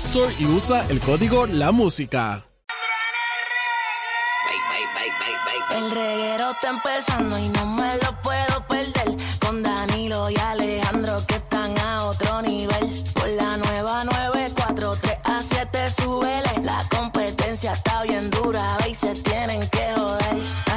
Store y usa el código La Música. El reguero está empezando y no me lo puedo perder. Con Danilo y Alejandro que están a otro nivel. Por la nueva 94, 3 a 7 súbele. La competencia está bien dura, y se tienen que joder.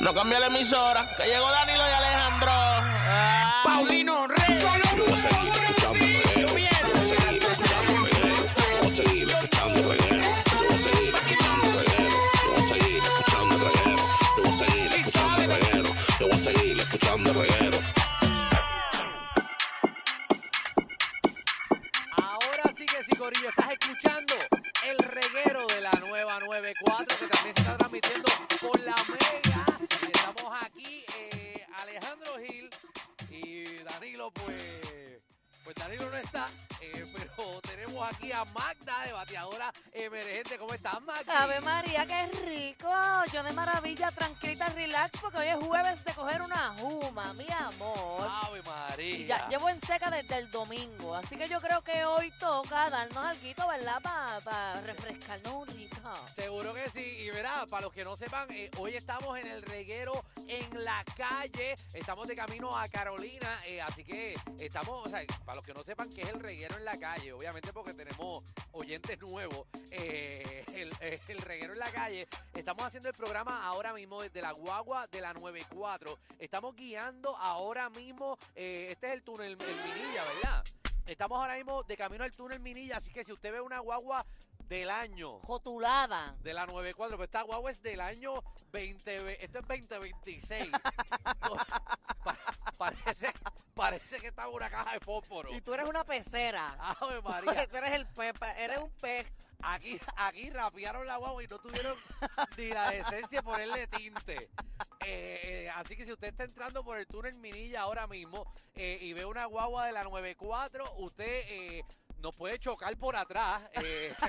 No cambie la emisora, que llegó Danilo y Alejandro. Ah. Paulino Rey. Yo voy a seguir escuchando el reguero. Yo voy a seguir escuchando el reguero. Yo voy a seguir escuchando el reguero. Yo voy a seguir escuchando el reguero. Yo voy a seguir escuchando el reguero. Yo voy a seguir escuchando reguero. Yo voy a seguir escuchando reguero. Ahora sí que sí, Corillo, estás escuchando el reguero de la nueva 94 que también se está transmitiendo por la Mega. Aquí, eh, Alejandro Gil y Danilo, pues. Pues Danilo no está, eh, pero tenemos aquí a Magda de bateadora emergente. ¿Cómo estás, Magda? Ave María, qué rico. Yo de maravilla, tranquilita, relax, porque hoy es jueves de coger una juma, mi amor. Ave Y María. ya llevo en seca desde el domingo, así que yo creo que hoy toca darnos algo, ¿verdad? Para refrescarnos un rico. Seguro que sí. Y verá, para los que no sepan, eh, hoy estamos en el reguero en la calle. Estamos de camino a Carolina. eh, así que estamos, o sea, para los que no sepan qué es el reguero en la calle, obviamente porque tenemos oyentes nuevos. eh, el, el reguero en la calle. Estamos haciendo el programa ahora mismo desde la guagua de la 94. Estamos guiando ahora mismo. eh, este es el túnel el Minilla, ¿verdad? Estamos ahora mismo de camino al túnel Minilla. Así que si usted ve una guagua del año Jotulada. de la 94, pero esta guagua es del año 20, esto es 2026. Pa- parece, parece que está en una caja de fósforo. Y tú eres una pecera. Ave María. tú eres el pepe, eres un pez. Aquí, aquí rapearon la guagua y no tuvieron ni la decencia de ponerle tinte. Eh, eh, así que si usted está entrando por el túnel Minilla ahora mismo eh, y ve una guagua de la 94, usted eh, nos puede chocar por atrás. eh.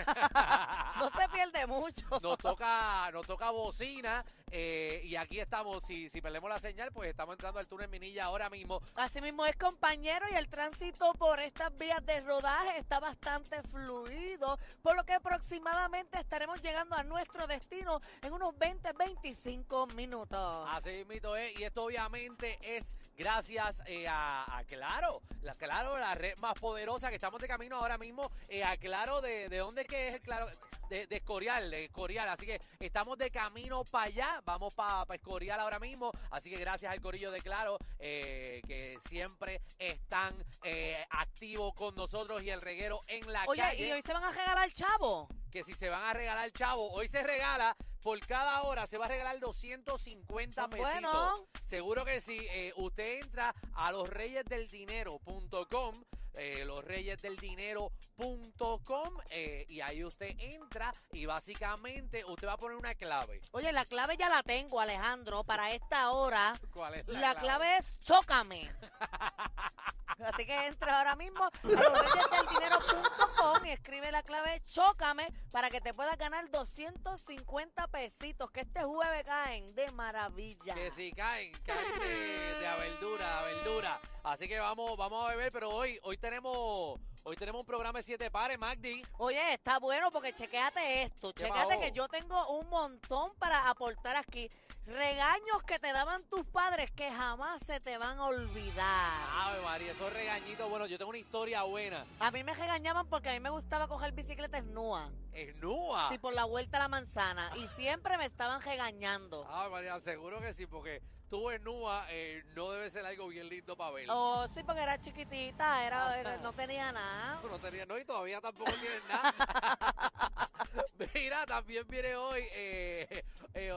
No se pierde mucho. nos toca, nos toca bocina eh, y aquí estamos, si, si perdemos la señal, pues estamos entrando al túnel Minilla ahora mismo. Así mismo es compañero y el tránsito por estas vías de rodaje está bastante fluido, por lo que aproximadamente estaremos llegando a nuestro destino en unos 20-25 minutos. Así mito es, y esto obviamente es gracias eh, a, a Claro, la Claro, la red más poderosa que estamos de camino ahora mismo, eh, a Claro, de, de dónde que es el Claro, de, de Escorial, de Escorial, así que estamos de camino para allá, vamos para Escorial ahora mismo, así que gracias al corillo de Claro, eh, que siempre están eh, activos con nosotros y el reguero en la Oye, calle ¿y hoy se van a regalar chavo? que si se van a regalar chavo, hoy se regala por cada hora, se va a regalar 250 pesitos. Bueno. Seguro que sí. Eh, usted entra a losreyesdeldinero.com, eh, losreyesdeldinero.com, eh, y ahí usted entra y básicamente usted va a poner una clave. Oye, la clave ya la tengo, Alejandro, para esta hora. ¿Cuál es La, la, clave es chócame. Así que entra ahora mismo a losreyesdeldinero.com y escribe la clave chócame para que te puedas ganar 250 pesitos que este jueves caen de maravilla. Que si caen, caen de, de a verdura, a verdura. Así que vamos, vamos a beber, pero hoy, hoy tenemos, hoy tenemos un programa de siete pares, Magdi. Oye, está bueno porque chequéate esto. ¿Qué Chequéate pasó? que yo tengo un montón para aportar aquí. Regaños que te daban tus padres que jamás se te van a olvidar. Ave María, esos regañitos, bueno, yo tengo una historia buena. A mí me regañaban porque a mí me gustaba coger bicicleta esnúa. Es nua. Sí, por la vuelta a la manzana. Y siempre me estaban regañando. Ave María, seguro que sí, porque estuvo en Nua, eh, no debe ser algo bien lindo para ver. Oh, sí, porque era chiquitita, era, Ajá. era- no tenía nada. No tenía, no, y todavía tampoco tienen nada. Mira, también viene hoy eh, eh,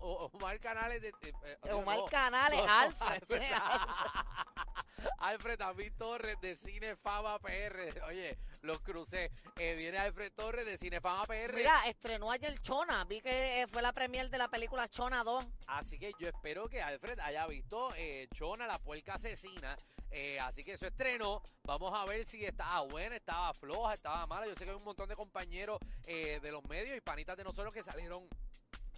Omar Canales de. de- eh, Omar Canales, Alfred. Alfred David Torres de Cinefama PR. Oye, los crucé. Eh, viene Alfred Torres de Cinefama PR. Mira, estrenó ayer Chona. Vi que eh, fue la premier de la película Chona 2. Así que yo espero que Alfred haya visto eh, Chona, la puerca asesina. Eh, así que eso estrenó. Vamos a ver si estaba buena, estaba floja, estaba mala. Yo sé que hay un montón de compañeros de los medios y panitas de nosotros que salieron.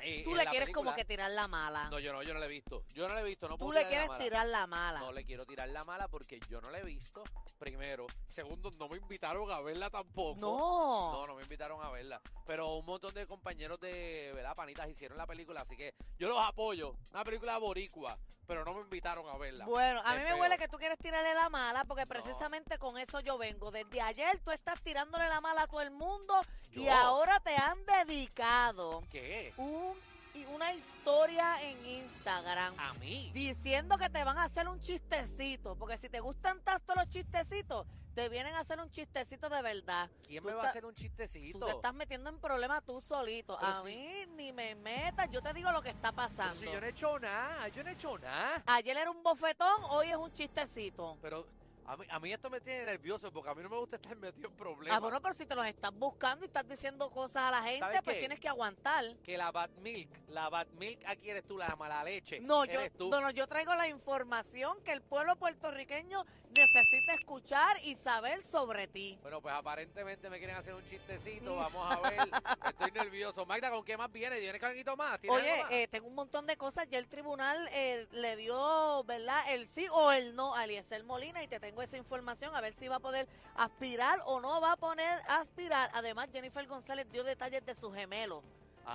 Eh, Tú le quieres película. como que tirar la mala. No, yo no, yo no la he visto. Yo no la he visto. No Tú le la quieres tirar la mala. No le quiero tirar la mala porque yo no la he visto. Primero. Segundo, no me invitaron a verla tampoco. No. No, no me invitaron a verla. Pero un montón de compañeros de, ¿verdad? Panitas hicieron la película, así que yo los apoyo. Una película boricua, pero no me invitaron a verla. Bueno, a mí me huele que tú quieres tirarle la mala porque precisamente con eso yo vengo. Desde ayer tú estás tirándole la mala a todo el mundo y ahora te han dedicado ¿Qué? un, y una historia en Instagram A mí. diciendo que te van a hacer un chistecito. Porque si te gustan tanto los chistecitos, te vienen a hacer un chistecito de verdad. ¿Quién Tú me va a hacer un Tú chistecito? te estás metiendo en problemas tú solito. Pero a mí ni me metas, yo te digo lo que está Pero pasando. si yo no he hecho nada, yo no he hecho nada. Ayer era un bofetón, hoy es un chistecito. Pero a mí, a mí esto me tiene nervioso porque a mí no me gusta estar metido en problemas. Ah, bueno, pero si te los estás buscando y estás diciendo cosas a la gente, ¿Sabes pues qué? tienes que aguantar. Que la Bad Milk, la Bad Milk aquí eres tú, la mala leche. No, yo, tú. no, no, yo traigo la información que el pueblo puertorriqueño necesita escuchar y saber sobre ti. Bueno, pues aparentemente me quieren hacer un chistecito. Vamos a ver. Estoy nervioso. Magda, ¿con qué más viene? ¿Tienes algo más? ¿Tienes Oye, más? eh, tengo un montón de cosas. Ya el tribunal eh, le dio, ¿verdad? El sí o el no a Eliezer Molina y te tengo esa información a ver si va a poder aspirar o no va a poner aspirar. Además, Jennifer González dio detalles de su gemelo.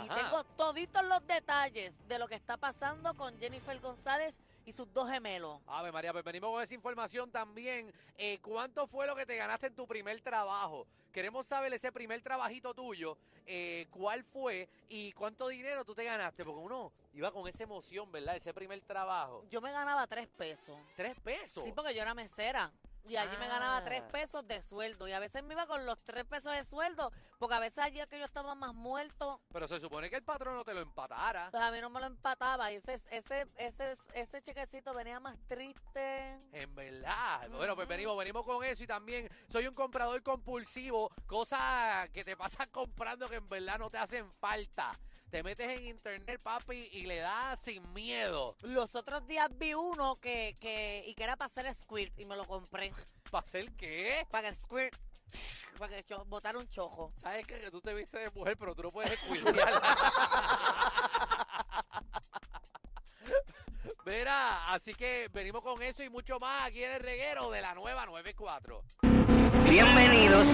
Y tengo toditos los detalles de lo que está pasando con Jennifer González y sus dos gemelos. Ave María, pues venimos con esa información también. Eh, ¿Cuánto fue lo que te ganaste en tu primer trabajo? Queremos saber ese primer trabajito tuyo, eh, cuál fue y cuánto dinero tú te ganaste, porque uno iba con esa emoción, ¿verdad? Ese primer trabajo. Yo me ganaba tres pesos. Tres pesos. Sí, porque yo era mesera. Y allí me ganaba Ah. tres pesos de sueldo. Y a veces me iba con los tres pesos de sueldo, porque a veces allí que yo estaba más muerto, Pero se supone que el patrón no te lo empatara. pues a mí no me lo empataba. Y ese, ese, ese, ese chequecito venía más triste. En verdad. Bueno, pues venimos, venimos con eso y también soy un comprador compulsivo, cosas que te pasan comprando que en verdad no te hacen falta. Te metes en internet, papi, y le das sin miedo. Los otros días vi uno que, que, y que era para hacer squirt y me lo compré. ¿Para hacer qué? Para que el squirt, para que cho- botara un chojo. ¿Sabes qué? que tú te viste de mujer, pero tú no puedes escuilear? Verá, así que venimos con eso y mucho más aquí en el reguero de la nueva 94. Bienvenidos